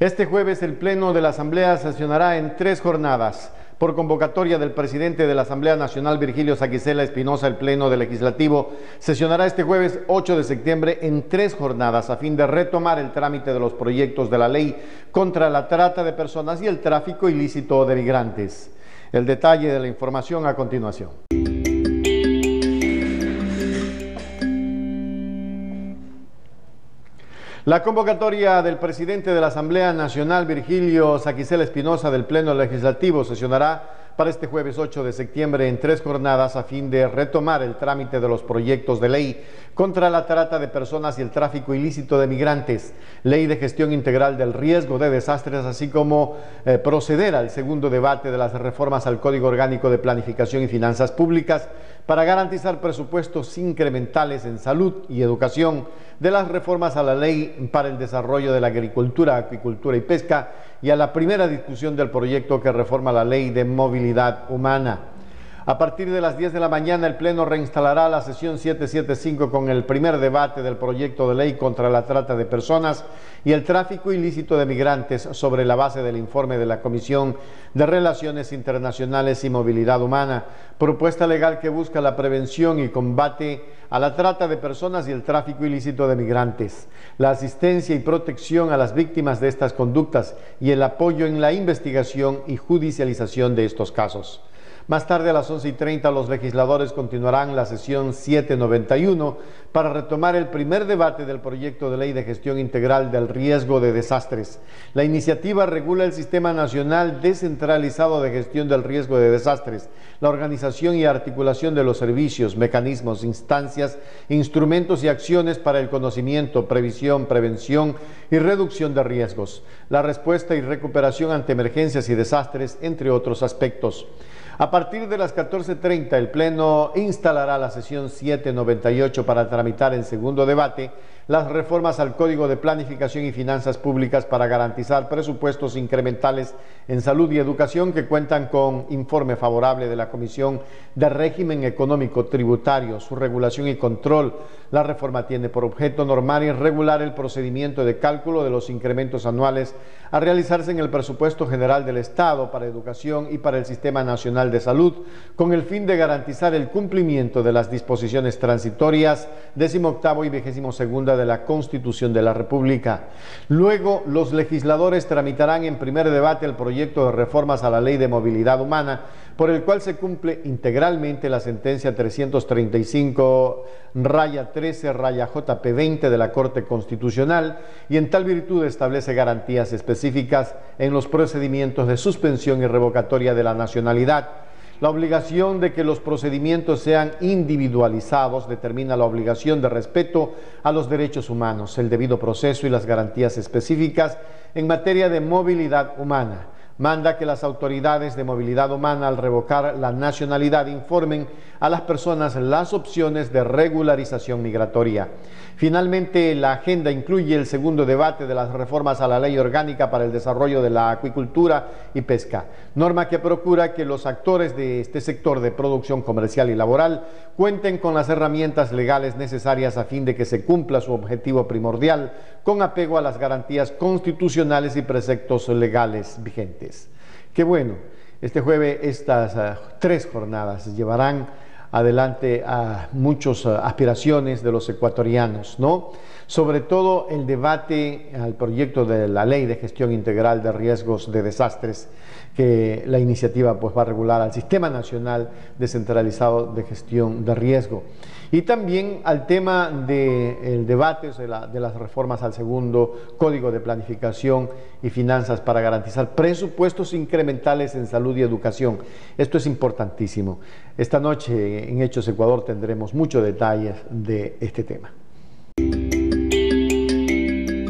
Este jueves el Pleno de la Asamblea sesionará en tres jornadas. Por convocatoria del presidente de la Asamblea Nacional, Virgilio Saquicela Espinosa, el Pleno del Legislativo sesionará este jueves 8 de septiembre en tres jornadas a fin de retomar el trámite de los proyectos de la ley contra la trata de personas y el tráfico ilícito de migrantes. El detalle de la información a continuación. La convocatoria del presidente de la Asamblea Nacional, Virgilio Saquicel Espinosa, del Pleno Legislativo, sesionará para este jueves 8 de septiembre en tres jornadas a fin de retomar el trámite de los proyectos de ley contra la trata de personas y el tráfico ilícito de migrantes, ley de gestión integral del riesgo de desastres, así como eh, proceder al segundo debate de las reformas al Código Orgánico de Planificación y Finanzas Públicas para garantizar presupuestos incrementales en salud y educación, de las reformas a la ley para el desarrollo de la agricultura, acuicultura y pesca y a la primera discusión del proyecto que reforma la ley de movilidad humana. A partir de las 10 de la mañana, el Pleno reinstalará la sesión 775 con el primer debate del proyecto de ley contra la trata de personas y el tráfico ilícito de migrantes sobre la base del informe de la Comisión de Relaciones Internacionales y Movilidad Humana, propuesta legal que busca la prevención y combate a la trata de personas y el tráfico ilícito de migrantes, la asistencia y protección a las víctimas de estas conductas y el apoyo en la investigación y judicialización de estos casos. Más tarde a las 11 y 30 los legisladores continuarán la sesión 791 para retomar el primer debate del proyecto de ley de gestión integral del riesgo de desastres. La iniciativa regula el Sistema Nacional Descentralizado de Gestión del Riesgo de Desastres, la organización y articulación de los servicios, mecanismos, instancias, instrumentos y acciones para el conocimiento, previsión, prevención y reducción de riesgos, la respuesta y recuperación ante emergencias y desastres, entre otros aspectos. A partir de las 14.30 el Pleno instalará la sesión 798 para tramitar en segundo debate las reformas al Código de Planificación y Finanzas Públicas para garantizar presupuestos incrementales en salud y educación que cuentan con informe favorable de la Comisión de Régimen Económico Tributario, su regulación y control. La reforma tiene por objeto normar y regular el procedimiento de cálculo de los incrementos anuales a realizarse en el presupuesto general del Estado para educación y para el Sistema Nacional de Salud, con el fin de garantizar el cumplimiento de las disposiciones transitorias octavo y segunda de la Constitución de la República. Luego, los legisladores tramitarán en primer debate el proyecto de reformas a la Ley de Movilidad Humana, por el cual se cumple integralmente la sentencia 335 raya 13 raya JP 20 de la Corte Constitucional y en tal virtud establece garantías específicas en los procedimientos de suspensión y revocatoria de la nacionalidad. La obligación de que los procedimientos sean individualizados determina la obligación de respeto a los derechos humanos, el debido proceso y las garantías específicas en materia de movilidad humana manda que las autoridades de movilidad humana al revocar la nacionalidad informen a las personas las opciones de regularización migratoria. Finalmente, la agenda incluye el segundo debate de las reformas a la ley orgánica para el desarrollo de la acuicultura y pesca, norma que procura que los actores de este sector de producción comercial y laboral cuenten con las herramientas legales necesarias a fin de que se cumpla su objetivo primordial con apego a las garantías constitucionales y preceptos legales vigentes. Qué bueno, este jueves estas ah, tres jornadas llevarán adelante a muchas ah, aspiraciones de los ecuatorianos, ¿no? Sobre todo el debate al proyecto de la Ley de Gestión Integral de Riesgos de Desastres, que la iniciativa pues, va a regular al Sistema Nacional Descentralizado de Gestión de Riesgo. Y también al tema del debate de, de las reformas al segundo Código de Planificación y Finanzas para garantizar presupuestos incrementales en salud y educación. Esto es importantísimo. Esta noche en Hechos Ecuador tendremos muchos detalles de este tema.